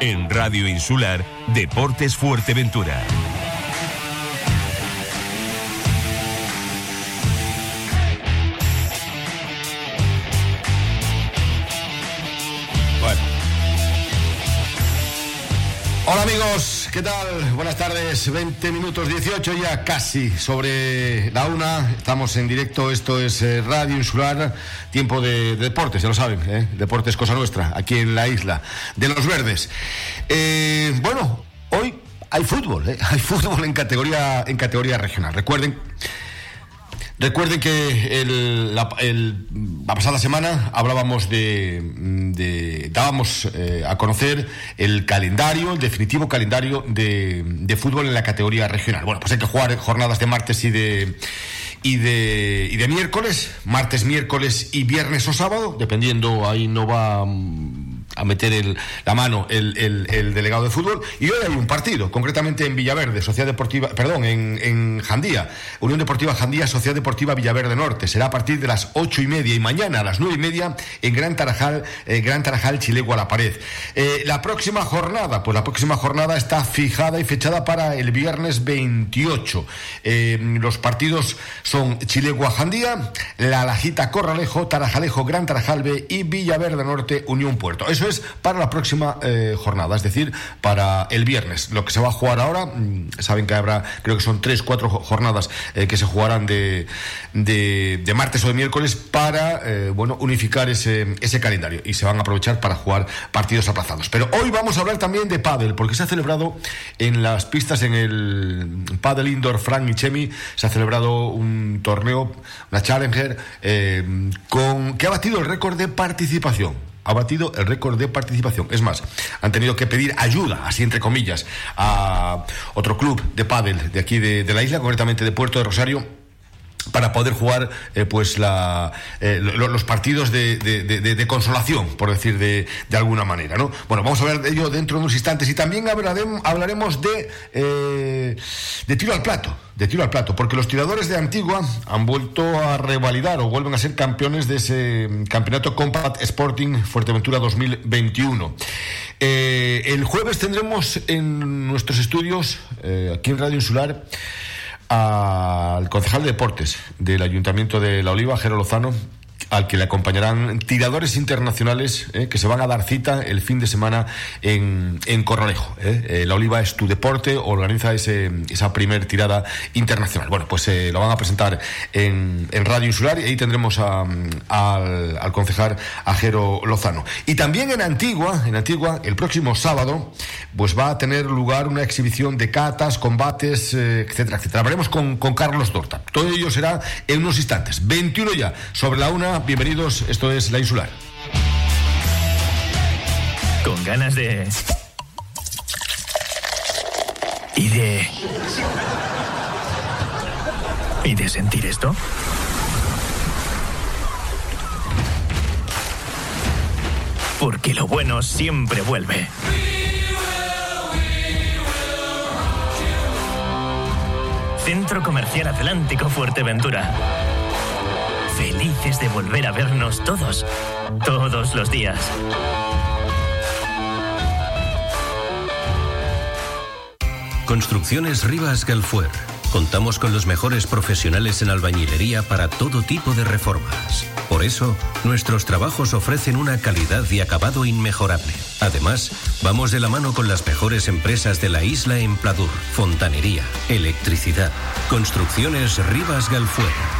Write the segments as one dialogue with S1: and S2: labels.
S1: En Radio Insular, Deportes Fuerteventura.
S2: Hola amigos, ¿qué tal? Buenas tardes, 20 minutos 18 ya casi sobre la una. Estamos en directo, esto es eh, Radio Insular, tiempo de, deportes, ya lo saben, ¿eh? deportes cosa nuestra, aquí en la isla de los verdes. Eh, bueno, hoy hay fútbol, ¿eh? hay fútbol en categoría, en categoría regional. Recuerden Recuerden que la, pasada semana hablábamos de, dábamos eh, a conocer el calendario, el definitivo calendario de, fútbol en la categoría regional. Bueno, pues hay que jugar jornadas de martes y de y de, y de miércoles, martes, miércoles y viernes o sábado, dependiendo, ahí no va a meter el, la mano el, el, delegado de fútbol. Y hoy hay un partido, concretamente en Villaverde, Sociedad Deportiva, perdón, en, en Jandía, Unión Deportiva Jandía, Sociedad Deportiva Villaverde Norte. Será a partir de las ocho y media y mañana a las nueve y media en Gran Tarajal, eh, Gran Tarajal, Chilegua la pared. Eh, la próxima jornada, pues la próxima jornada está fijada y fechada para el viernes 28. Eh, los partidos son Chilegua Jandía, La Lajita Corralejo, Tarajalejo, Gran Tarajalbe y Villaverde Norte, Unión Puerto. Eso para la próxima eh, jornada, es decir, para el viernes. Lo que se va a jugar ahora, mm, saben que habrá, creo que son tres, cuatro jornadas eh, que se jugarán de, de, martes o de miércoles para, eh, bueno, unificar ese, ese calendario y se van a aprovechar para jugar partidos aplazados. Pero hoy vamos a hablar también de pádel, porque se ha celebrado en las pistas en el Padel Indoor Frank y Chemi, se ha celebrado un torneo, una Challenger, con, que ha batido el récord de participación ha batido el récord de participación. Es más, han tenido que pedir ayuda, así entre comillas, a otro club de pádel de aquí de, de la isla, concretamente de Puerto de Rosario para poder jugar eh, pues la, eh, los partidos de, consolación, por decir de, alguna manera. ¿no? Bueno, vamos a hablar de ello dentro de unos instantes y también hablaremos, hablaremos de, eh, de tiro al plato, de tiro al plato, porque los tiradores de Antigua han vuelto a revalidar o vuelven a ser campeones de ese campeonato Compact Sporting Fuerteventura 2021. el jueves tendremos en nuestros estudios, aquí en Radio Insular, al concejal de deportes del Ayuntamiento de La Oliva, Jero Lozano, al que le acompañarán tiradores internacionales eh, que se van a dar cita el fin de semana en, en Corralejo. Eh. Eh, la Oliva es tu deporte, organiza ese, esa primer tirada internacional. Bueno, pues lo van a presentar en, en, Radio Insular y ahí tendremos al, al, concejal Ajero Lozano. Y también en Antigua, en Antigua, el próximo sábado, pues va a tener lugar una exhibición de catas, combates, etcétera, etcétera. Hablaremos con, con Carlos Dorta. Todo ello será en unos instantes. 21 ya, sobre la una bienvenidos. Esto es La Insular.
S3: Con ganas de. Y de. ¿Y de sentir esto? Porque lo bueno siempre vuelve. Centro Comercial Atlántico Fuerteventura felices de volver a vernos todos, todos los días.
S1: Construcciones Rivas Galfuer. Contamos con los mejores profesionales en albañilería para todo tipo de reformas. Por eso, nuestros trabajos ofrecen una calidad y acabado inmejorable. Además, vamos de la mano con las mejores empresas de la isla en Pladur, fontanería, electricidad. Construcciones Rivas Galfuer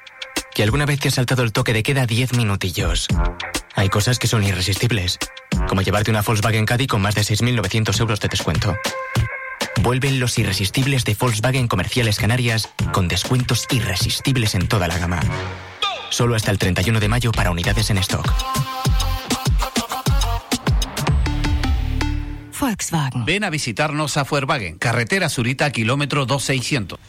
S4: que alguna vez te has saltado el toque de queda 10 minutillos. Hay cosas que son irresistibles, como llevarte una Volkswagen Caddy con más de 6.900 euros de descuento. Vuelven los irresistibles de Volkswagen Comerciales Canarias con descuentos irresistibles en toda la gama. Solo hasta el 31 de mayo para unidades en stock.
S5: Volkswagen.
S6: Ven a visitarnos a Volkswagen, carretera Zurita, kilómetro 2600.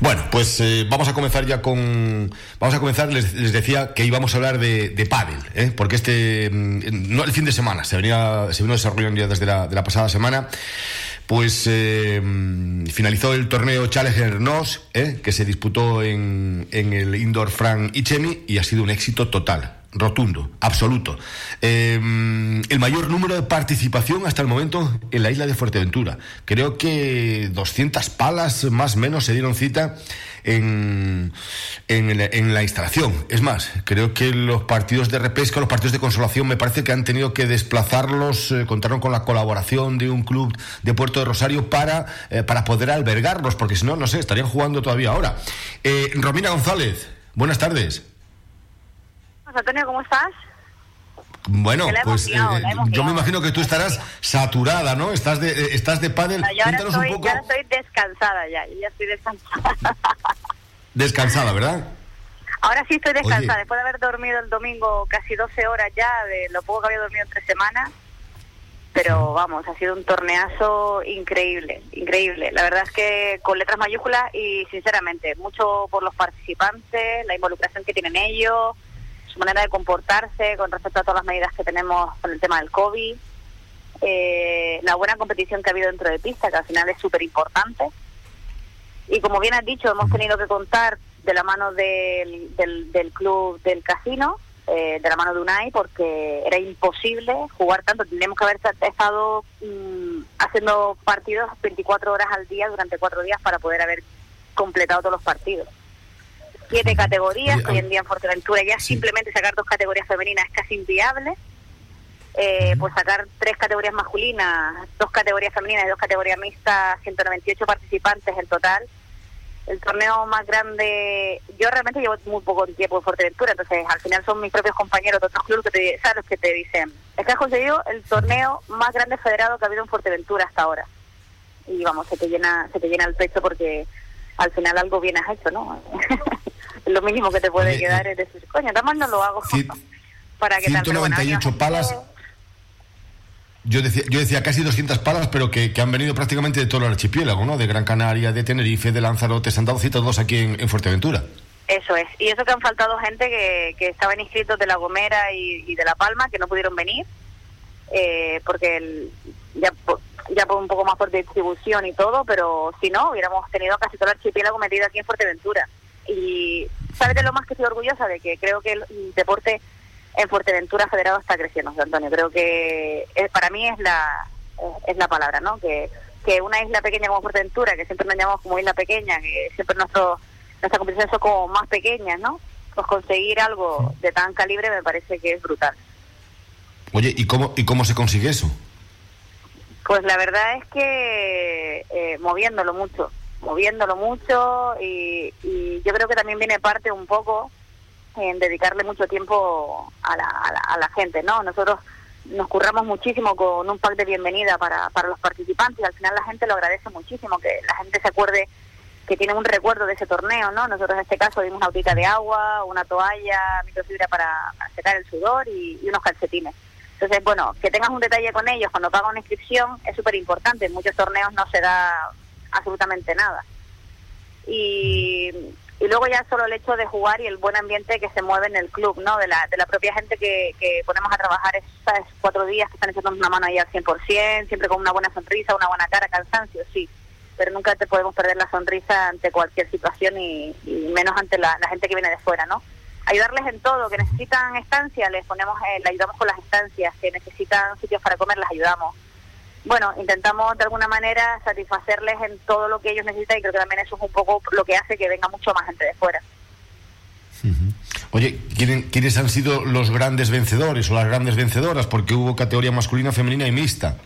S2: Bueno, pues eh, vamos a comenzar ya con. Vamos a comenzar, les, decía que íbamos a hablar de, de pádel, ¿eh? porque este. Mm, no el fin de semana, se venía, se vino desarrollando ya desde la, de la pasada semana. Pues eh, finalizó el torneo Challenger NOS, ¿eh? que se disputó en, en el Indoor Frank Ichemi y ha sido un éxito total rotundo, absoluto. Em, el mayor número de participación hasta el momento en la isla de Fuerteventura. Creo que 200 palas más o menos se dieron cita en, en, la instalación. Es más, creo que los partidos de repesca, los partidos de consolación, me parece que han tenido que desplazarlos, eh, contaron con la colaboración de un club de Puerto de Rosario para, eh, para poder albergarlos, porque si no, no sé, estarían jugando todavía ahora. Eh, Romina González, buenas tardes.
S7: Antonio, ¿cómo estás?
S2: Bueno, pues eh, yo me imagino que tú estarás saturada, ¿no? Estás de, eh, estás de pádel.
S7: No, yo ahora estoy, un poco... ya estoy descansada ya, ya estoy descansada.
S2: Descansada, ¿verdad?
S7: Ahora sí estoy descansada, después de haber dormido el domingo casi 12 horas ya, de lo poco que había dormido en tres semanas. Pero vamos, ha sido un torneazo increíble, increíble. La verdad es que con letras mayúsculas y sinceramente, mucho por los participantes, la involucración que tienen ellos, manera de comportarse con respecto a todas las medidas que tenemos con el tema del COVID, eh, la buena competición que ha habido dentro de pista, que al final es súper importante. Y como bien has dicho, hemos tenido que contar de la mano del, del, club del casino, eh, de la mano de UNAI, porque era imposible jugar tanto. Tendríamos que haber estado mm, haciendo partidos 24 horas al día durante cuatro días para poder haber completado todos los partidos siete categorías, hoy en día en Fuerteventura ya simplemente sacar dos categorías femeninas es casi inviable. Eh, pues sacar tres categorías masculinas, dos categorías femeninas y dos categorías mixtas, 198 participantes en total. El torneo más grande, yo realmente llevo muy poco tiempo en Fuerteventura, entonces al final son mis propios compañeros de otros clubes que te, ¿sabes? que te dicen, es que has conseguido el torneo más grande federado que ha habido en Fuerteventura hasta ahora. Y vamos, se te llena, se te llena el pecho porque al final algo bien has hecho, ¿no? lo mínimo que te puede quedar es decir, coño, nada más no lo hago. para que
S2: 198 palas. Yo decía, yo decía casi 200 palas, pero que, han venido prácticamente de todo el archipiélago, ¿no? De Gran Canaria, de Tenerife, de Lanzarote, se han dado cita todos aquí en, Fuerteventura.
S7: Eso es. Y eso que han faltado gente que, que estaban inscritos de La Gomera y, de La Palma, que no pudieron venir, eh, porque el, ya, ya por un poco más por distribución y todo, pero si no, hubiéramos tenido casi todo el archipiélago metido aquí en Fuerteventura. Y sabes de lo más que estoy orgullosa de que creo que el deporte en Fuerteventura federado está creciendo, Antonio. Creo que para mí es la es la palabra, ¿no? Que, que una isla pequeña como Fuerteventura, que siempre nos llamamos como isla pequeña, que siempre nuestro nuestra competición son como más pequeñas, ¿no? Pues conseguir algo de tan calibre me parece que es brutal.
S2: Oye, ¿y cómo y cómo se consigue eso?
S7: Pues la verdad es que eh, moviéndolo mucho moviéndolo mucho y, yo creo que también viene parte un poco en dedicarle mucho tiempo a la, a la, gente, ¿no? Nosotros nos curramos muchísimo con un pack de bienvenida para, para los participantes y al final la gente lo agradece muchísimo, que la gente se acuerde que tiene un recuerdo de ese torneo, ¿no? Nosotros en este caso dimos una botita de agua, una toalla, microfibra para, secar el sudor y, y, unos calcetines. Entonces, bueno, que tengas un detalle con ellos cuando pagan una inscripción es súper importante. En muchos torneos no se da absolutamente nada. Y, y luego ya solo el hecho de jugar y el buen ambiente que se mueve en el club, ¿no? De la, de la propia gente que, que ponemos a trabajar esos cuatro días que están echando una mano ahí al 100%, siempre con una buena sonrisa, una buena cara, cansancio, sí. Pero nunca te podemos perder la sonrisa ante cualquier situación y, menos ante la, gente que viene de fuera, ¿no? ayudarles en todo, que necesitan estancias, les ponemos, eh, le ayudamos con las estancias, que necesitan sitios para comer, les ayudamos bueno, intentamos de alguna manera satisfacerles en todo lo que ellos necesitan y creo que también eso es un poco lo que hace que venga mucho más gente de fuera.
S2: Oye, ¿quiénes han sido los grandes vencedores o las grandes vencedoras? Porque hubo categoría masculina, femenina y mixta.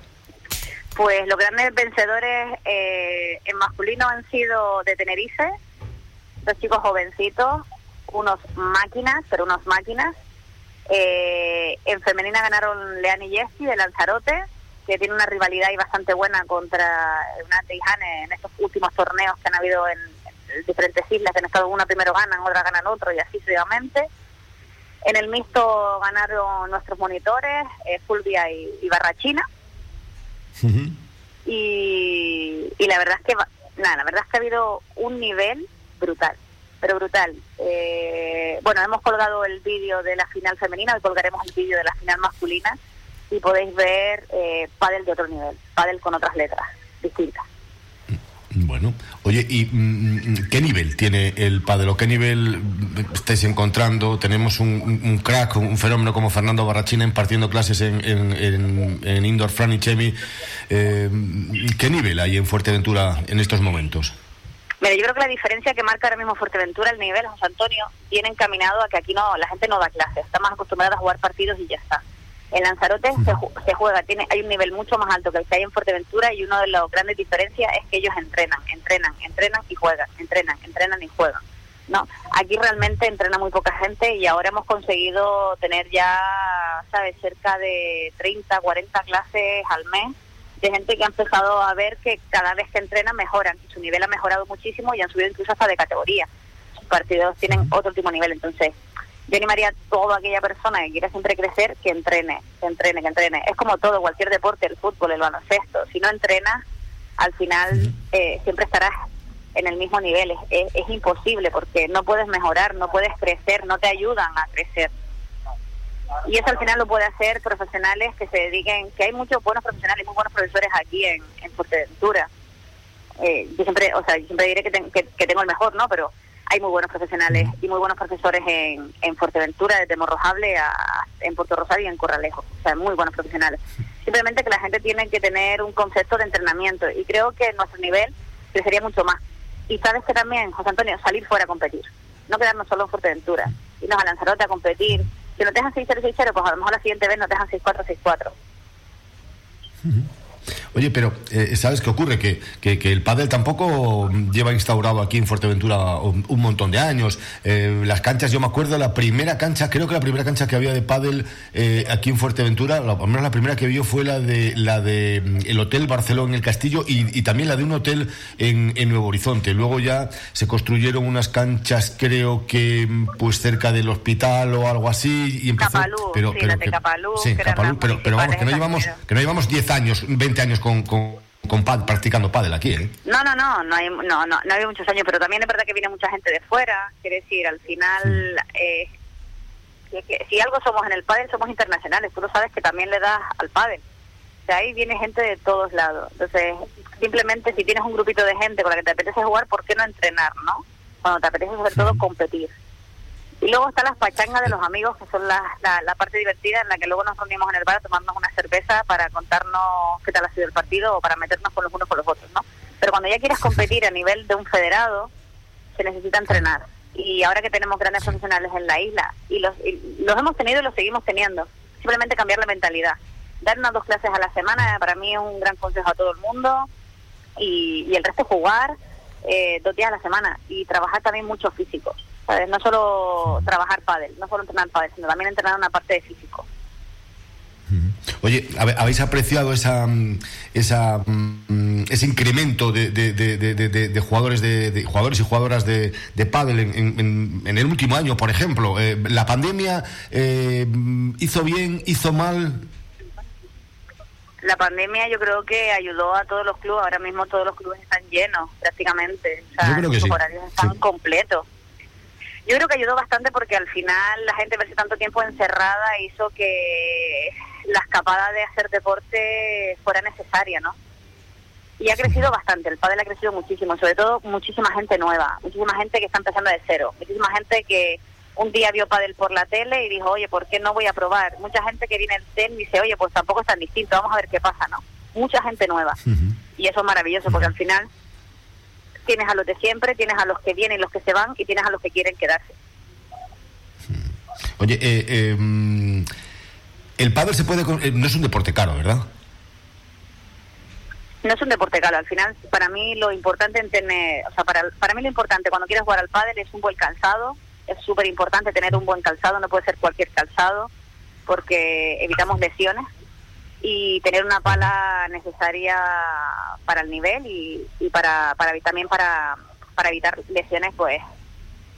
S7: Pues los grandes vencedores eh, en masculino han sido de Tenerife, dos chicos jovencitos, unos máquinas, pero unos máquinas. Eh, en femenina ganaron Leani y Jessy de Lanzarote que tiene una rivalidad y bastante buena contra Eunate y Hane en estos últimos torneos que han habido en, diferentes islas, que han estado una primero ganan, otra ganan otro y así sucesivamente. En el mixto ganaron nuestros monitores, eh, Fulvia y, Barrachina, y, y la verdad es que, nada, la verdad es que ha habido un nivel brutal, pero brutal. Eh, bueno, hemos colgado el vídeo de la final femenina, hoy colgaremos el vídeo de la final masculina y podéis ver eh, pádel de otro nivel, pádel con otras letras distintas.
S2: Bueno, oye, ¿y mm, mm, qué nivel tiene el pádel o qué nivel estáis encontrando? Tenemos un, crack, un fenómeno como Fernando Barrachina impartiendo clases en, en, Indoor Fran y Chemi. Eh, ¿Qué nivel hay en Fuerteventura en estos momentos?
S7: Mira, yo creo que la diferencia que marca ahora mismo Fuerteventura, el nivel, José Antonio, tiene encaminado a que aquí no la gente no da clases, está más acostumbrada a jugar partidos y ya está. En Lanzarote se, juega, tiene, hay un nivel mucho más alto que el que hay en Fuerteventura y una de las grandes diferencias es que ellos entrenan, entrenan, entrenan y juegan, entrenan, entrenan y juegan. No, aquí realmente entrena muy poca gente y ahora hemos conseguido tener ya, ¿sabes?, cerca de 30, 40 clases al mes de gente que ha empezado a ver que cada vez que entrenan mejoran, su nivel ha mejorado muchísimo y han subido incluso hasta de categoría. Sus partidos tienen otro último nivel, entonces yo animaría a toda aquella persona que quiera siempre crecer que entrene, que entrene, que entrene. Es como todo, cualquier deporte, el fútbol, el baloncesto. Si no entrenas, al final eh, siempre estarás en el mismo nivel. Es, es, imposible porque no puedes mejorar, no puedes crecer, no te ayudan a crecer. Y eso al final lo puede hacer profesionales que se dediquen, que hay muchos buenos profesionales, muy buenos profesores aquí en, en Fuerteventura. Eh, yo siempre, o sea, yo siempre diré que, que tengo el mejor, ¿no? Pero hay muy buenos profesionales y muy buenos profesores en, en Fuerteventura, desde Morrojable a, en Puerto Rosario y en Corralejo. O sea, muy buenos profesionales. Simplemente que la gente tiene que tener un concepto de entrenamiento y creo que nuestro nivel crecería mucho más. Y sabes que también, José Antonio, salir fuera a competir. No quedarnos solo en Fuerteventura, irnos a Lanzarote a competir. Si nos dejan 6-0, 6-0, pues a lo mejor la siguiente vez nos dejan 6-4, 6-4.
S2: Oye, pero eh, ¿sabes qué ocurre? Que, que, el pádel tampoco lleva instaurado aquí en Fuerteventura un, montón de años. Eh, las canchas, yo me acuerdo, la primera cancha, creo que la primera cancha que había de pádel eh, aquí en Fuerteventura, la, al menos la primera que vio fue la de la de mm, el Hotel Barcelona en el Castillo y, también la de un hotel en, Nuevo Horizonte. Luego ya se construyeron unas canchas, creo que mm, pues cerca del hospital o algo así. Y
S7: empezó, pero, pero,
S2: pero, vamos, que no llevamos, que no llevamos 10 años, 20 años con, con, con practicando pádel aquí, ¿eh?
S7: No, no, no, no hay, no, no, no hay muchos años, pero también es verdad que viene mucha gente de fuera, quiere decir, al final, eh, si, algo somos en el pádel, somos internacionales, tú lo sabes que también le das al pádel. De ahí viene gente de todos lados. Entonces, simplemente si tienes un grupito de gente con la que te apetece jugar, ¿por qué no entrenar, no? Cuando te apetece sobre todo competir. Y luego están las pachangas de los amigos, que son la, la, parte divertida en la que luego nos reunimos en el bar a tomarnos una cerveza para contarnos qué tal ha sido el partido o para meternos con los unos con los otros, ¿no? Pero cuando ya quieres competir a nivel de un federado, se necesita entrenar. Y ahora que tenemos grandes profesionales en la isla, y los, los hemos tenido y los seguimos teniendo, simplemente cambiar la mentalidad. Dar unas dos clases a la semana para mí es un gran consejo a todo el mundo y, y el resto jugar eh, dos días a la semana y trabajar también mucho físico no solo trabajar pádel, no solo entrenar pádel, sino también entrenar una parte de físico.
S2: Oye, ¿habéis apreciado esa, mm, esa, mm, ese incremento de, de, de, jugadores de, jugadores y jugadoras de, de pádel en, en, el último año, por ejemplo? Eh, ¿La pandemia eh, hizo bien, hizo mal?
S7: La pandemia yo creo que ayudó a todos los clubes. Ahora mismo todos los clubes están llenos prácticamente. O sea, los horarios están completos. Yo creo que ayudó bastante porque al final la gente verse tanto tiempo encerrada hizo que la escapada de hacer deporte fuera necesaria, ¿no? Y ha crecido bastante, el pádel ha crecido muchísimo, sobre todo muchísima gente nueva, muchísima gente que está empezando de cero, muchísima gente que un día vio pádel por la tele y dijo, oye, ¿por qué no voy a probar? Mucha gente que viene al tenis y dice, oye, pues tampoco es tan distinto, vamos a ver qué pasa, ¿no? Mucha gente nueva. Y eso es maravilloso porque al final tienes a los de siempre, tienes a los que vienen, los que se van y tienes a los que quieren quedarse.
S2: Oye, eh, em, el pádel se puede eh, no es un deporte caro, ¿verdad?
S7: No es un deporte caro. Al final, para mí lo importante en tener, o sea, para, para mí lo importante cuando quieres jugar al pádel es un buen calzado. Es súper importante tener un buen calzado, no puede ser cualquier calzado, porque evitamos lesiones y tener una pala necesaria para el nivel y, y para, para también para, evitar lesiones pues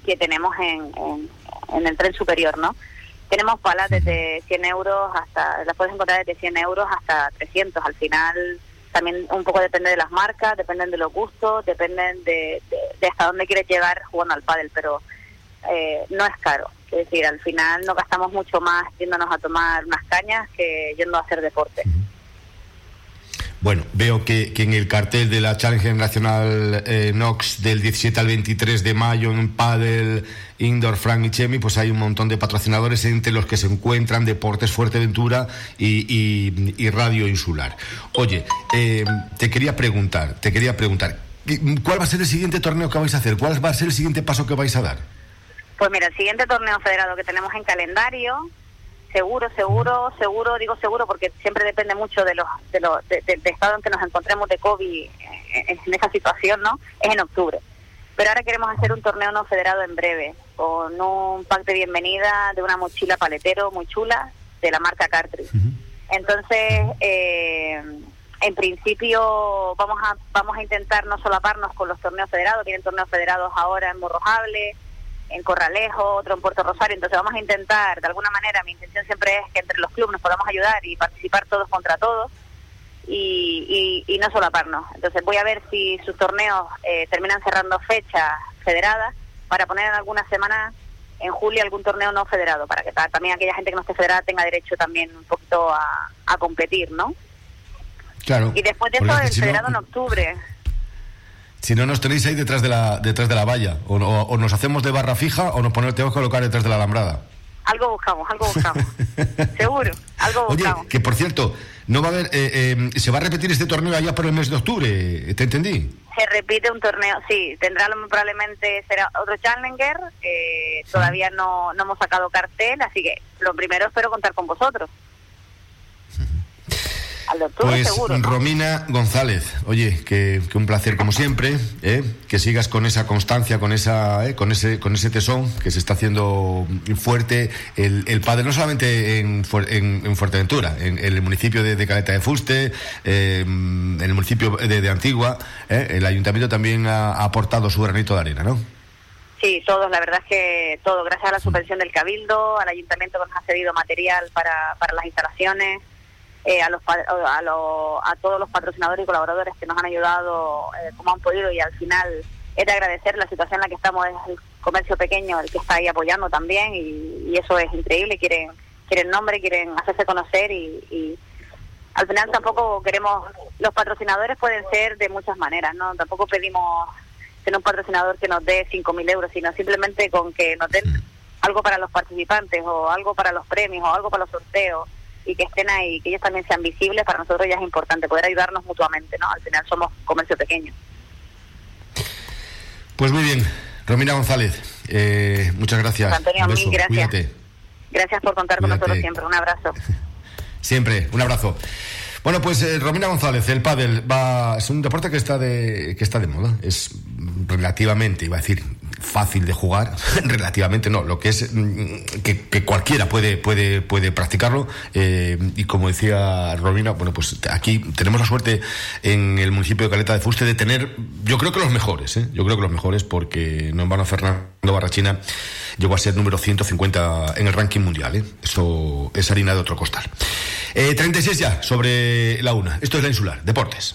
S7: que tenemos en, en, el tren superior, ¿no? tenemos palas desde 100 euros hasta, las puedes encontrar desde 100 euros hasta 300. Al final también un poco depende de las marcas, dependen de los gustos, dependen de, hasta dónde quieres llegar jugando al pádel, pero eh, no es caro. Es decir, al final no gastamos mucho más yéndonos a tomar unas cañas que yendo a hacer deporte.
S2: Bueno, veo que, en el cartel de la Challenger Nacional eh, Nox del 17 al 23 de mayo en Padel, Indoor, Frank y Chemi, pues hay un montón de patrocinadores entre los que se encuentran Deportes Fuerteventura y, y, Radio Insular. Oye, eh, te quería preguntar, te quería preguntar, ¿cuál va a ser el siguiente torneo que vais a hacer? ¿Cuál va a ser el siguiente paso que vais a dar?
S7: Pues mira, el siguiente torneo federado que tenemos en calendario seguro, seguro, seguro, digo seguro porque siempre depende mucho de los, de los estado en que nos encontremos de COVID en, esa situación, ¿no? Es en octubre. Pero ahora queremos hacer un torneo no federado en breve, con un pack de bienvenida de una mochila paletero muy chula de la marca Cartridge. Entonces, eh, en principio vamos a vamos a intentar no solaparnos con los torneos federados, tienen torneos federados ahora en Morrojable, en Corralejo, otro en Puerto Rosario. Entonces vamos a intentar, de alguna manera, mi intención siempre es que entre los clubes nos podamos ayudar y participar todos contra todos y, y, no solaparnos. Entonces voy a ver si sus torneos eh, terminan cerrando fechas federadas para poner en alguna semana en julio algún torneo no federado, para que también aquella gente que no esté federada tenga derecho también un poquito a, a competir, ¿no?
S2: Claro.
S7: Y después de eso, el federado en octubre.
S2: Si no nos tenéis ahí detrás de la, detrás de la valla, o, nos hacemos de barra fija o nos ponemos, tenemos que colocar detrás de la alambrada.
S7: Algo buscamos, algo buscamos. Seguro, algo buscamos.
S2: Oye, que por cierto, no va a haber, eh, eh, se va a repetir este torneo allá por el mes de octubre, ¿te entendí?
S7: Se repite un torneo, sí, tendrá probablemente será otro Challenger, todavía no, no hemos sacado cartel, así que lo primero espero contar con vosotros
S2: pues Romina González, oye, que, un placer como siempre, ¿eh? que sigas con esa constancia, con esa, ¿eh? con ese, con ese tesón que se está haciendo fuerte el, padre no solamente en, en, Fuerteventura, en, el municipio de, Caleta de Fuste, eh, en el municipio de, Antigua, el ayuntamiento también ha, aportado su granito de arena, ¿no?
S7: Sí, todos, la verdad es que todo, gracias a la subvención del Cabildo, al ayuntamiento que nos ha cedido material para, para las instalaciones eh, a, los, a, a, todos los patrocinadores y colaboradores que nos han ayudado eh, como han podido y al final es de agradecer la situación en la que estamos, es el comercio pequeño el que está ahí apoyando también y, eso es increíble, quieren quieren nombre, quieren hacerse conocer y, al final tampoco queremos, los patrocinadores pueden ser de muchas maneras, ¿no? Tampoco pedimos tener un patrocinador que nos dé 5.000 euros, sino simplemente con que nos den algo para los participantes o algo para los premios o algo para los sorteos y que estén ahí, que ellos también sean visibles, para nosotros ya es importante poder ayudarnos mutuamente, ¿no? Al final somos comercio pequeño.
S2: Pues muy bien, Romina González, eh, muchas gracias.
S7: Antonio, mil gracias. Gracias por contar con nosotros siempre. Un abrazo.
S2: siempre, un abrazo. Bueno, pues eh, Romina González, el pádel va, es un deporte que está de que está de moda. Es relativamente, iba a decir, fácil de jugar, relativamente no, lo que es mm, que, cualquiera puede, puede, puede practicarlo. Eh, y como decía Romina, bueno, pues aquí tenemos la suerte en el municipio de Caleta de Fuste de tener, yo creo que los mejores, ¿eh? yo creo que los mejores, porque no a Fernando Barrachina llegó a ser número 150 en el ranking mundial. ¿eh? Eso es harina de otro costal. 36 ya sobre la una. Esto es la insular. Deportes.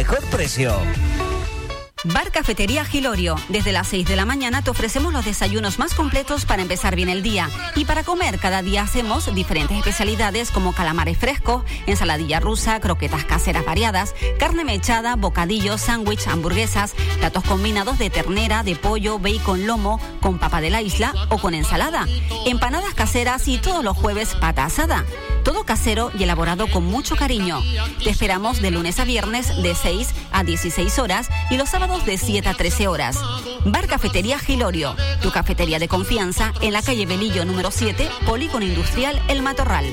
S5: mejor precio.
S8: Bar Cafetería Gilorio. Desde las 6 de la mañana te ofrecemos los desayunos más completos para empezar bien el día. Y para comer cada día hacemos diferentes especialidades como calamares frescos, ensaladilla rusa, croquetas caseras variadas, carne mechada, bocadillos, sándwich, hamburguesas, platos combinados de ternera, de pollo, bacon, lomo, con papa de la isla o con ensalada, empanadas caseras y todos los jueves pata asada. Todo casero y elaborado con mucho cariño. Te esperamos de lunes a viernes de 6 a 16 horas y los sábados de 7 a 13 horas. Bar Cafetería Gilorio, tu cafetería de confianza en la calle Belillo número 7, Polígono Industrial El Matorral.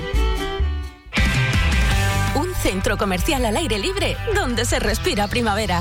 S9: Un centro comercial al aire libre donde se respira primavera.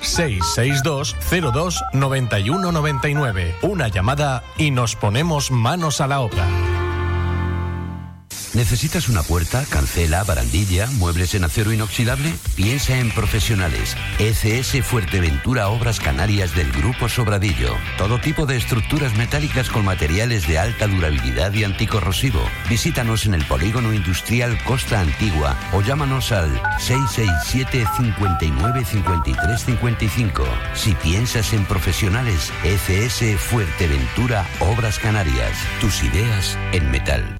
S10: 662 02 9199. Una llamada y nos ponemos manos a la obra.
S11: ¿Necesitas una puerta, cancela, barandilla, muebles en acero inoxidable? Piensa en profesionales. ECS Fuerteventura Obras Canarias del Grupo Sobradillo. Todo tipo de estructuras metálicas con materiales de alta durabilidad y anticorrosivo. Visítanos en el Polígono Industrial Costa Antigua o llámanos al 667 59 53 55. Si piensas en profesionales, ECS Fuerteventura Obras Canarias. Tus ideas en metal.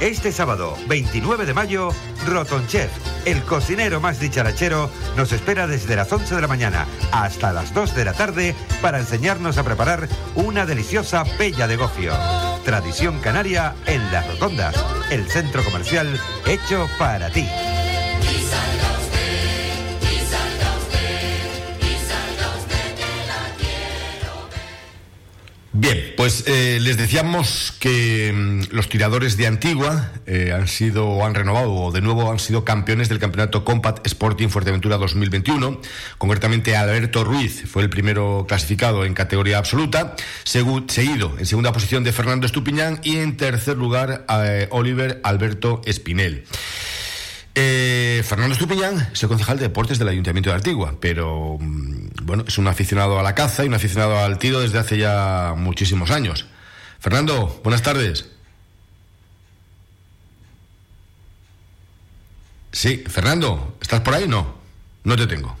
S12: Este sábado, 29 de mayo, Roton Chef, el cocinero más dicharachero, nos espera desde las 11 de la mañana hasta las 2 de la tarde para enseñarnos a preparar una deliciosa pella de gofio. Tradición canaria en Las Rotondas, el centro comercial hecho para ti.
S2: Bien, pues eh, les decíamos que mm, los tiradores de Antigua eh, han sido o han renovado o de nuevo han sido campeones del campeonato Compact Sporting Fuerteventura 2021. Concretamente Alberto Ruiz fue el primero clasificado en categoría absoluta, seguido en segunda posición de Fernando Estupiñán y en tercer lugar eh, Oliver Alberto Espinel. Eh, Fernando Estupiñán es el concejal de deportes del Ayuntamiento de Antigua, pero mm, bueno, es un aficionado a la caza y un aficionado al tiro desde hace ya muchísimos años. Fernando, buenas tardes. Sí, Fernando, ¿estás por ahí? No, no te tengo.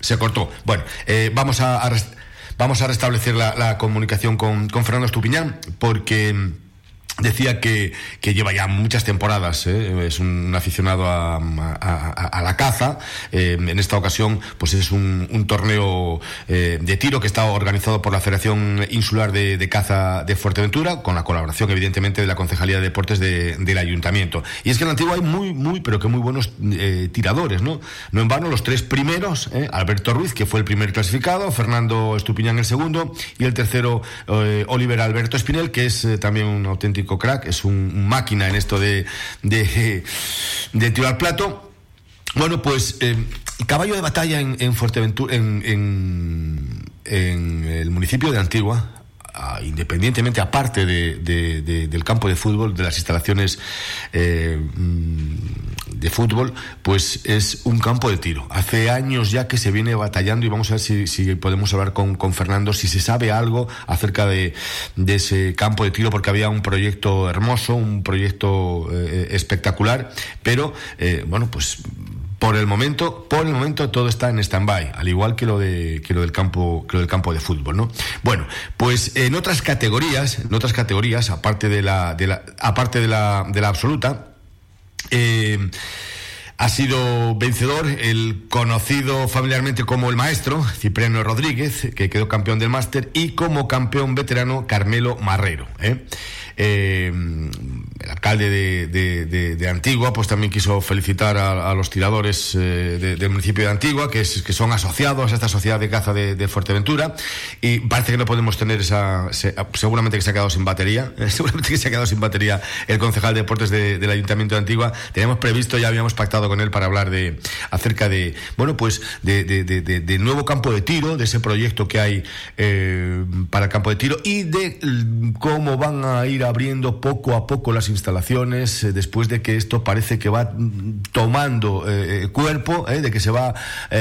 S2: Se cortó. Bueno, eh, vamos, a, vamos a restablecer la, comunicación con, con Fernando Estupiñán porque mm, Decía que, que, lleva ya muchas temporadas, ¿eh? es un aficionado a, la caza. Eh, en esta ocasión, pues es un, torneo eh, de tiro que está organizado por la Federación Insular de, de, Caza de Fuerteventura, con la colaboración, evidentemente, de la Concejalía de Deportes de, del Ayuntamiento. Y es que en antigua hay muy, muy, pero que muy buenos tiradores, ¿no? No en vano, los tres primeros, Alberto Ruiz, que fue el primer clasificado, Fernando Estupiñán el segundo, y el tercero, Oliver Alberto Espinel, que es también un auténtico crack, es un, máquina en esto de, de, de tiro plato. Bueno, pues eh, caballo de batalla en, en Fuerteventura, en, en, en, el municipio de Antigua, independientemente, aparte de, del campo de fútbol, de las instalaciones eh, de fútbol, pues es un campo de tiro. Hace años ya que se viene batallando y vamos a ver si, podemos hablar con, Fernando, si se sabe algo acerca de, ese campo de tiro, porque había un proyecto hermoso, un proyecto eh, espectacular, pero eh, bueno, pues por el momento, por el momento todo está en stand-by, al igual que lo de que lo del campo, que lo del campo de fútbol, ¿no? Bueno, pues en otras categorías, en otras categorías, aparte de la, de la aparte de la, de la absoluta, Eh, ha sido vencedor el conocido familiarmente como el maestro, Cipriano Rodríguez, que quedó campeón del máster, y como campeón veterano, Carmelo Marrero. ¿eh? Eh, el alcalde de, Antigua pues también quiso felicitar a, los tiradores eh, del municipio de Antigua que, es, que son asociados a esta sociedad de caza de, Fuerteventura. Y parece que no podemos tener esa seguramente que se ha quedado sin batería seguramente que se ha quedado sin batería el concejal de deportes del ayuntamiento de Antigua. Teníamos previsto ya habíamos pactado con él para hablar de acerca de bueno pues de, nuevo campo de tiro de ese proyecto que hay eh, para el campo de tiro y de cómo van a ir abriendo poco a poco las instalaciones eh, después de que esto parece que va tomando eh, cuerpo, eh, de que se va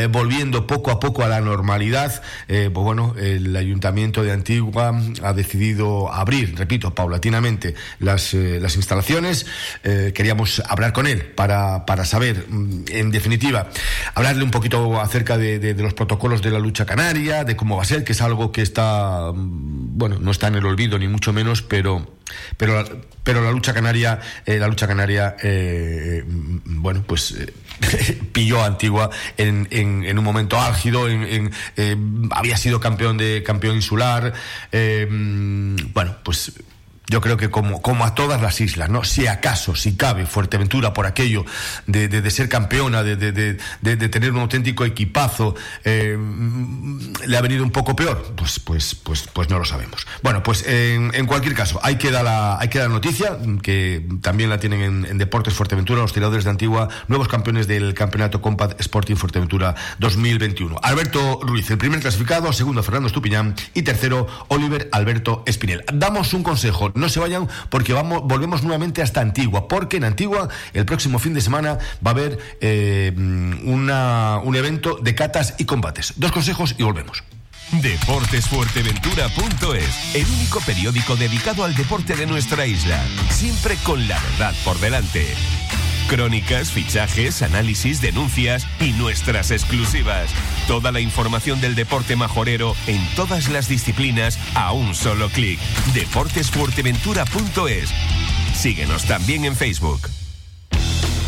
S2: volviendo poco a poco a la normalidad. pues bueno, el Ayuntamiento de Antigua ha decidido abrir, repito, paulatinamente las, las instalaciones. queríamos hablar con él para, para saber, mm, en definitiva, hablarle un poquito acerca de, de los protocolos de la lucha canaria, de cómo va a ser, que es algo que está, mm, bueno, no está en el olvido ni mucho menos, pero pero, pero la lucha canaria, eh, la lucha canaria, eh, mm, bueno, pues eh, pilló a Antigua en, en, un momento álgido, en, había sido campeón de campeón insular, mm, bueno, pues yo creo que como, como a todas las islas, ¿no? Si acaso, si cabe, Fuerteventura, por aquello de, de, ser campeona, de, de, tener un auténtico equipazo, eh, le ha venido un poco peor, pues, pues, pues, pues no lo sabemos. Bueno, pues en, en cualquier caso, hay que, dar la, dar noticia, que también la tienen en, Deportes Fuerteventura, los tiradores de Antigua, nuevos campeones del Campeonato Compact Sporting Fuerteventura 2021. Alberto Ruiz, el primer clasificado, segundo Fernando Estupiñán y tercero Oliver Alberto Espinel. Damos un consejo no se vayan porque vamos, volvemos nuevamente hasta Antigua, porque en Antigua el próximo fin de semana va a haber eh, una, un evento de catas y combates. Dos consejos y volvemos.
S13: Deportesfuerteventura.es, el único periódico dedicado al deporte de nuestra isla, siempre con la verdad por delante. Crónicas, fichajes, análisis, denuncias y nuestras exclusivas. Toda la información del deporte majorero en todas las disciplinas a un solo clic. Deportesfuerteventura.es. Síguenos también en Facebook.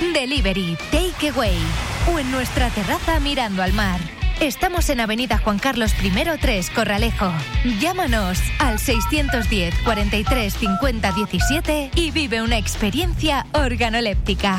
S9: Delivery, Takeaway o en nuestra terraza mirando al mar. Estamos en Avenida Juan Carlos I 3, Corralejo. Llámanos al 610 43 50 17 y vive una experiencia organoléptica.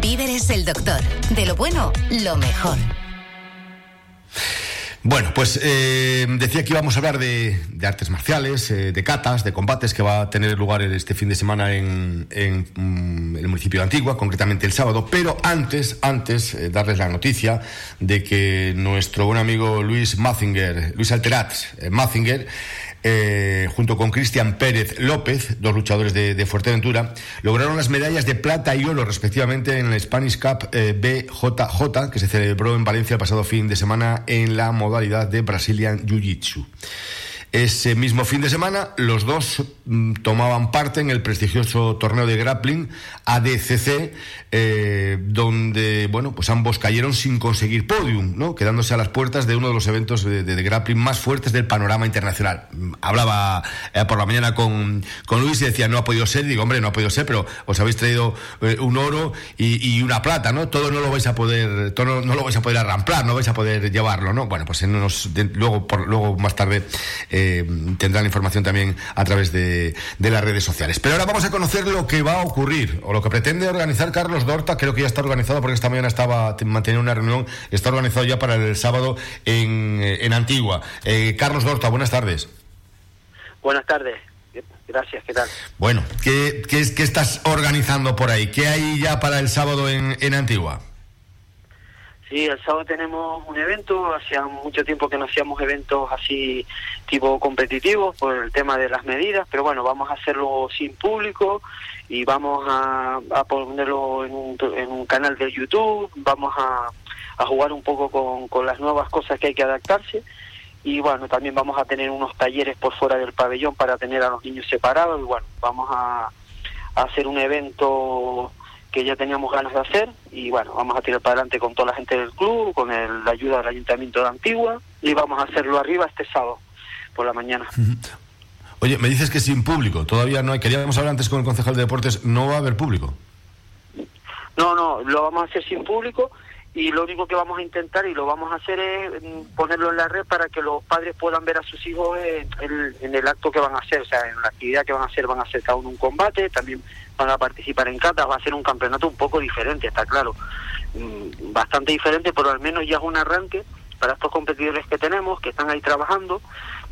S14: Víveres el doctor. De lo bueno, lo mejor.
S2: Bueno, pues eh, decía que íbamos a hablar de, artes marciales, eh, de catas, de combates que va a tener lugar este fin de semana en, mm, el municipio de Antigua, concretamente el sábado. Pero antes, antes, eh, darles la noticia de que nuestro buen amigo Luis Mazinger, Luis Alterat Mazinger, eh, junto con Cristian Pérez López, dos luchadores de, Fuerteventura, lograron las medallas de plata y oro respectivamente en el Spanish Cup eh, BJJ que se celebró en Valencia el pasado fin de semana en la modalidad de Brazilian Jiu-Jitsu. Ese mismo fin de semana, los dos mm, tomaban parte en el prestigioso torneo de grappling ADCC, eh, donde, bueno, pues ambos cayeron sin conseguir podium, ¿no? Quedándose a las puertas de uno de los eventos de, grappling más fuertes del panorama internacional. Hablaba eh, por la mañana con, con, Luis y decía, no ha podido ser, digo, hombre, no ha podido ser, pero os habéis traído eh, un oro y, una plata, ¿no? Todo no lo vais a poder, todo no, lo vais a poder arramplar, no vais a poder llevarlo, ¿no? Bueno, pues luego, por, luego más tarde tendrán la información también a través de, de, las redes sociales. Pero ahora vamos a conocer lo que va a ocurrir o lo que pretende organizar Carlos Dorta. Creo que ya está organizado porque esta mañana estaba manteniendo una reunión. Está organizado ya para el sábado en, en Antigua. Carlos Dorta, buenas tardes.
S15: Buenas tardes. Gracias, ¿qué tal?
S2: Bueno, ¿qué, qué, qué estás organizando por ahí? ¿Qué hay ya para el sábado en, en Antigua?
S15: Sí, el sábado tenemos un evento, hacía mucho tiempo que no hacíamos eventos así tipo competitivos por el tema de las medidas, pero bueno, vamos a hacerlo sin público y vamos a, ponerlo en un, en un, canal de YouTube, vamos a, a jugar un poco con, con las nuevas cosas que hay que adaptarse y bueno, también vamos a tener unos talleres por fuera del pabellón para tener a los niños separados y bueno, vamos a, hacer un evento que ya teníamos ganas de hacer y bueno, vamos a tirar para adelante con toda la gente del club, con la ayuda del Ayuntamiento de Antigua y vamos a hacerlo arriba este sábado por la mañana.
S2: Oye, me dices que sin público, todavía no hay, queríamos hablar antes con el concejal de deportes, no va a haber público.
S15: No, no, lo vamos a hacer sin público y lo único que vamos a intentar y lo vamos a hacer es mm, ponerlo en la red para que los padres puedan ver a sus hijos en, el acto que van a hacer, o sea, en la actividad que van a hacer, van a hacer cada uno un combate, también van a participar en catas, va a ser un campeonato un poco diferente, está claro, mm, bastante diferente, pero al menos ya es un arranque para estos competidores que tenemos, que están ahí trabajando,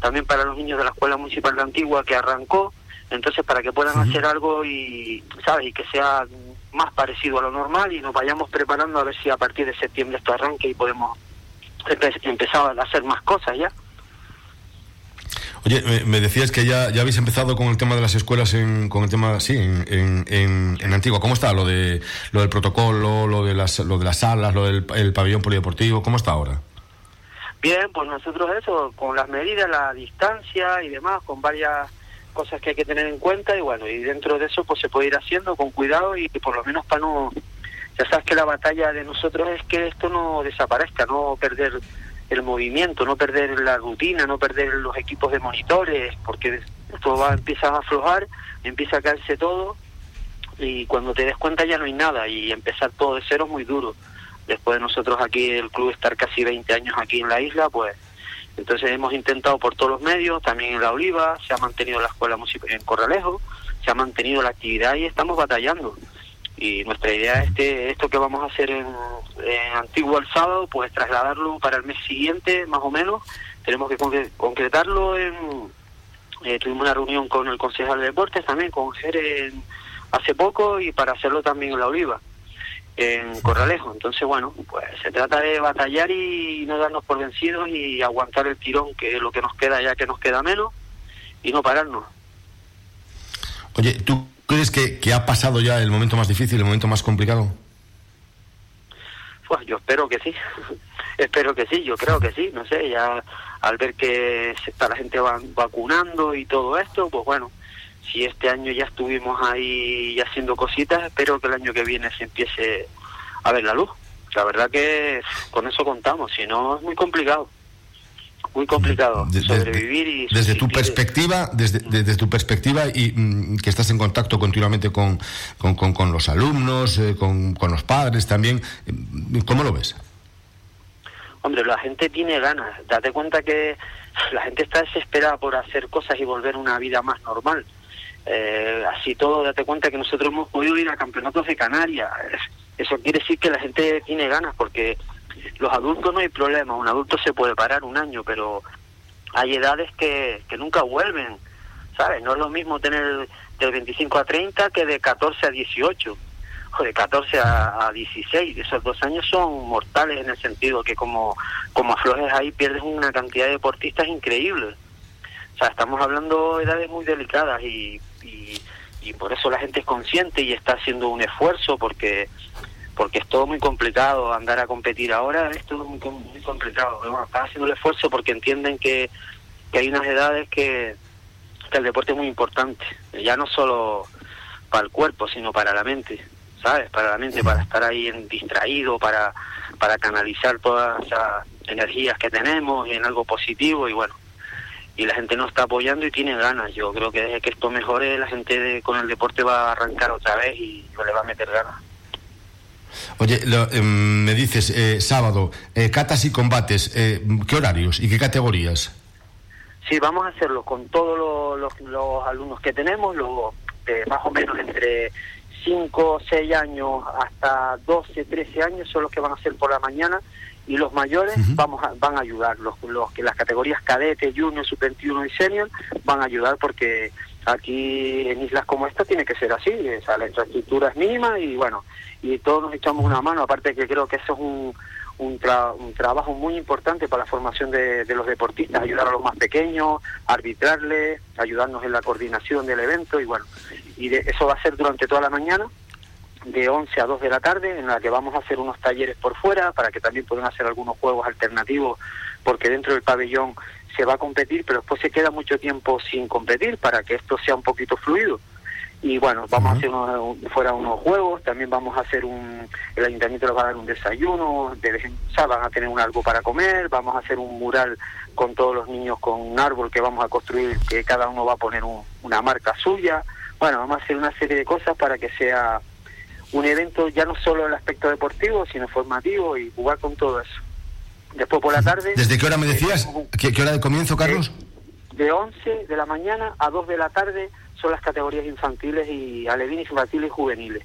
S15: también para los niños de la Escuela Municipal de Antigua que arrancó, entonces para que puedan hacer algo y, ¿sabes? Y que sea más parecido a lo normal y nos vayamos preparando a ver si a partir de septiembre esto arranque y podemos empezar a hacer más cosas ya.
S2: Oye, me, decías que ya, ya habéis empezado con el tema de las escuelas, en, con el tema, sí, en, en, en, Antigua. ¿Cómo está lo de lo del protocolo, lo de las, lo de las salas, lo del el pabellón polideportivo? ¿Cómo está ahora?
S15: Bien, pues nosotros eso, con las medidas, la distancia y demás, con varias cosas que hay que tener en cuenta y bueno, y dentro de eso pues se puede ir haciendo con cuidado y, por lo menos para no... Ya sabes que la batalla de nosotros es que esto no desaparezca, no perder el movimiento, no perder la rutina, no perder los equipos de monitores, porque esto va, empieza a aflojar, empieza a caerse todo y cuando te des cuenta ya no hay nada y empezar todo de cero es muy duro. Después de nosotros aquí, el club estar casi 20 años aquí en la isla, pues entonces hemos intentado por todos los medios, también en La Oliva, se ha mantenido la escuela en Corralejo, se ha mantenido la actividad y estamos batallando. Y nuestra idea es que esto que vamos a hacer en, en Antigua el sábado, pues trasladarlo para el mes siguiente, más o menos. Tenemos que concretarlo en... Eh, tuvimos una reunión con el concejal de deportes también, con Jerez hace poco, y para hacerlo también en La Oliva en Corralejo. Entonces, bueno, pues se trata de batallar y no darnos por vencidos y aguantar el tirón, que es lo que nos queda ya que nos queda menos, y no pararnos.
S2: Oye, ¿tú crees que, que ha pasado ya el momento más difícil, el momento más complicado?
S15: Pues yo espero que sí, espero que sí, yo creo que sí, no sé, ya al ver que se está la gente vacunando y todo esto, pues bueno, si este año ya estuvimos ahí haciendo cositas, espero que el año que viene se empiece a ver la luz. La verdad que con eso contamos, si no es muy complicado. Muy complicado sobrevivir y
S2: desde tu perspectiva desde, desde tu perspectiva y mm, que estás en contacto continuamente con, con, con, los alumnos eh, con, con los padres también mm, ¿cómo lo ves?
S15: Hombre, la gente tiene ganas. Date cuenta que la gente está desesperada por hacer cosas y volver una vida más normal. Eh, así todo, date cuenta que nosotros hemos podido ir a campeonatos de Canarias. Eso quiere decir que la gente tiene ganas, porque los adultos no hay problema. Un adulto se puede parar un año, pero hay edades que, que nunca vuelven. ¿Sabes? No es lo mismo tener de 25 a 30 que de 14 a 18 o de 14 a, a 16. Esos dos años son mortales en el sentido que como, como aflojes ahí pierdes una cantidad de deportistas increíbles. O sea, estamos hablando de edades muy delicadas y y, por eso la gente es consciente y está haciendo un esfuerzo porque porque es todo muy complicado andar a competir ahora es todo muy, muy complicado. Bueno, están haciendo el esfuerzo porque entienden que, que hay unas edades que, que el deporte es muy importante ya no solo para el cuerpo sino para la mente sabes para la mente para estar ahí en, distraído para para canalizar todas esas energías que tenemos en algo positivo y bueno y la gente nos está apoyando y tiene ganas. Yo creo que desde que esto mejore, la gente con el deporte va a arrancar otra vez y le va a meter ganas.
S2: Oye, em, me dices, eh, sábado, eh, catas y combates, eh, ¿qué horarios y qué categorías?
S15: Sí, vamos a hacerlo con todos los, los, alumnos que tenemos, los de más o menos entre 5, 6 años hasta 12, 13 años son los que van a hacer por la mañana y los mayores vamos a, van a ayudar, los, los que las categorías cadete, junior, sub-21 y senior van a ayudar porque aquí en islas como esta tiene que ser así, o sea, la infraestructura es mínima y bueno, y todos nos echamos una mano, aparte que creo que eso es un, un, trabajo muy importante para la formación de, los deportistas, ayudar a los más pequeños, arbitrarles, ayudarnos en la coordinación del evento y bueno, y eso va a ser durante toda la mañana de 11 a 2 de la tarde, en la que vamos a hacer unos talleres por fuera para que también puedan hacer algunos juegos alternativos, porque dentro del pabellón se va a competir, pero después se queda mucho tiempo sin competir para que esto sea un poquito fluido. Y bueno, vamos a hacer unos, fuera unos juegos, también vamos a hacer un, el ayuntamiento les va a dar un desayuno, de vez en, van a tener un algo para comer, vamos a hacer un mural con todos los niños con un árbol que vamos a construir, que cada uno va a poner una marca suya. Bueno, vamos a hacer una serie de cosas para que sea un evento ya no solo el aspecto deportivo, sino formativo y jugar con todo eso. Después por la tarde...
S2: ¿Desde qué hora me decías? ¿Qué, hora de comienzo, Carlos?
S15: De, 11 de la mañana a 2 de la tarde son las categorías infantiles y alevines infantiles y juveniles.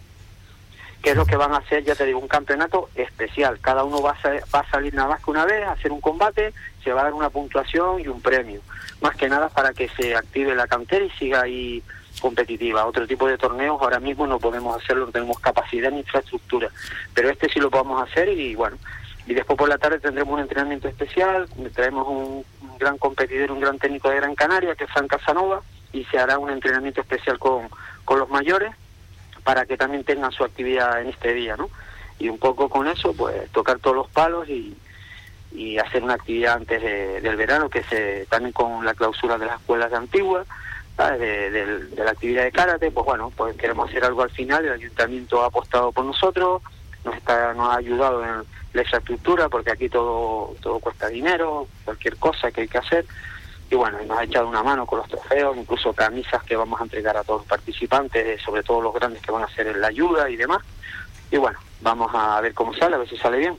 S15: Que es lo que van a hacer, ya te digo, un campeonato especial. Cada uno va a, va a salir nada más que una vez, a hacer un combate, se va a dar una puntuación y un premio. Más que nada para que se active la cantera y siga ahí competitiva. Otro tipo de torneos ahora mismo no podemos hacerlo, no tenemos capacidad ni infraestructura, pero este sí lo podemos hacer y bueno, y después por la tarde tendremos un entrenamiento especial, traemos un, gran competidor, un gran técnico de Gran Canaria, que es San Casanova, y se hará un entrenamiento especial con, con los mayores para que también tengan su actividad en este día, ¿no? Y un poco con eso, pues tocar todos los palos y, y hacer una actividad antes del verano, que se también con la clausura de las escuelas de De, la actividad de karate, pues bueno, pues queremos hacer algo al final, el ayuntamiento ha apostado por nosotros, nos, está, nos ha ayudado en la infraestructura, porque aquí todo, todo cuesta dinero, cualquier cosa que hay que hacer, y bueno, nos ha echado una mano con los trofeos, incluso camisas que vamos a entregar a todos los participantes, sobre todo los grandes que van a hacer la ayuda y demás, y bueno, vamos a ver cómo sale, a ver si sale bien.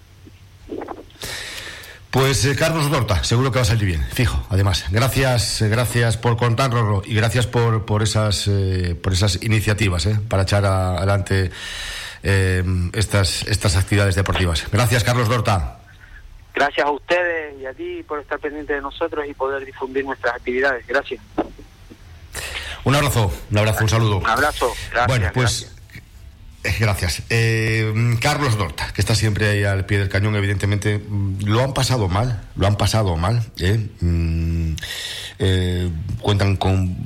S2: Pues eh, Carlos Dorta, seguro que va a salir bien, fijo. Además, gracias, eh, gracias por contarlo y gracias por, por esas eh, por esas iniciativas para echar adelante estas estas actividades deportivas. Gracias, Carlos Dorta.
S15: Gracias a ustedes y a ti por estar pendiente de nosotros y poder difundir nuestras actividades. Gracias.
S2: Un abrazo, un abrazo, un saludo.
S15: Un abrazo. Gracias.
S2: Bueno, pues. Eh, gracias. Eh, Carlos Dorta, que está siempre ahí al pie del cañón, evidentemente, mm, lo han pasado mal, lo han pasado mal. ¿eh? Mm, cuentan con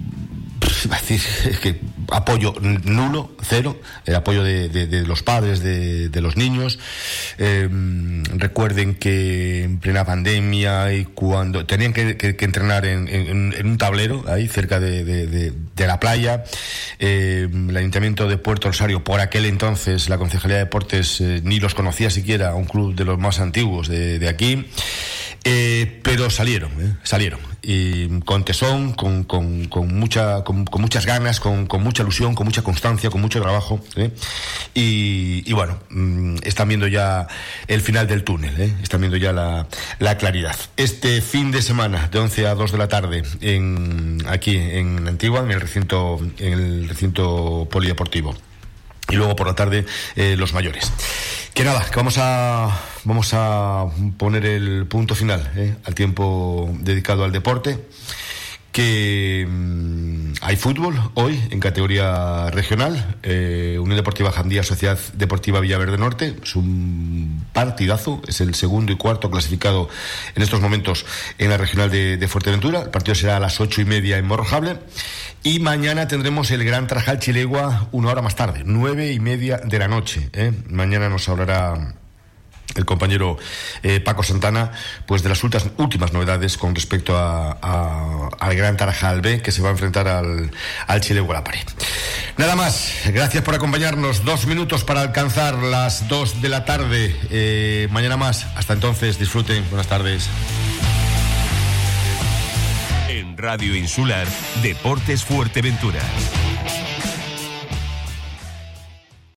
S2: decir que apoyo nulo, cero, el apoyo de, los padres, de, los niños. Em, recuerden que en plena pandemia y cuando tenían que, entrenar en, un tablero ahí cerca de, la playa, em, el ayuntamiento de Puerto Rosario, por aquel entonces la Concejalía de Deportes eh, ni los conocía siquiera, un club de los más antiguos de, aquí. Eh, pero salieron, eh, salieron y con tesón, con, con, con mucha, con, muchas ganas, con, mucha ilusión, con mucha constancia, con mucho trabajo. ¿eh? Y, bueno, mm, están viendo ya el final del túnel, ¿eh? están viendo ya la, la, claridad. Este fin de semana, de 11 a 2 de la tarde, en, aquí en Antigua, en el recinto, en el recinto polideportivo. Y luego por la tarde, eh, los mayores. Que nada, que vamos a, vamos a poner el punto final ¿eh? al tiempo dedicado al deporte. Que mm, hay fútbol hoy en categoría regional. Eh, Unión Deportiva Jandía, Sociedad Deportiva Villaverde Norte. Es un partidazo. Es el segundo y cuarto clasificado en estos momentos en la regional de, Fuerteventura. El partido será a las ocho y media en Morrojable. Y mañana tendremos el Gran Trajal Chilegua una hora más tarde, nueve y media de la noche. ¿eh? Mañana nos hablará el compañero eh, Paco Santana, pues de las últimas, novedades con respecto al Gran Tarajal B, que se va a enfrentar al, al Chilegua La Pared. Nada más, gracias por acompañarnos. Dos minutos para alcanzar las dos de la tarde. Eh, mañana más. Hasta entonces, disfruten. Buenas tardes.
S13: Radio Insular, Deportes Fuerteventura.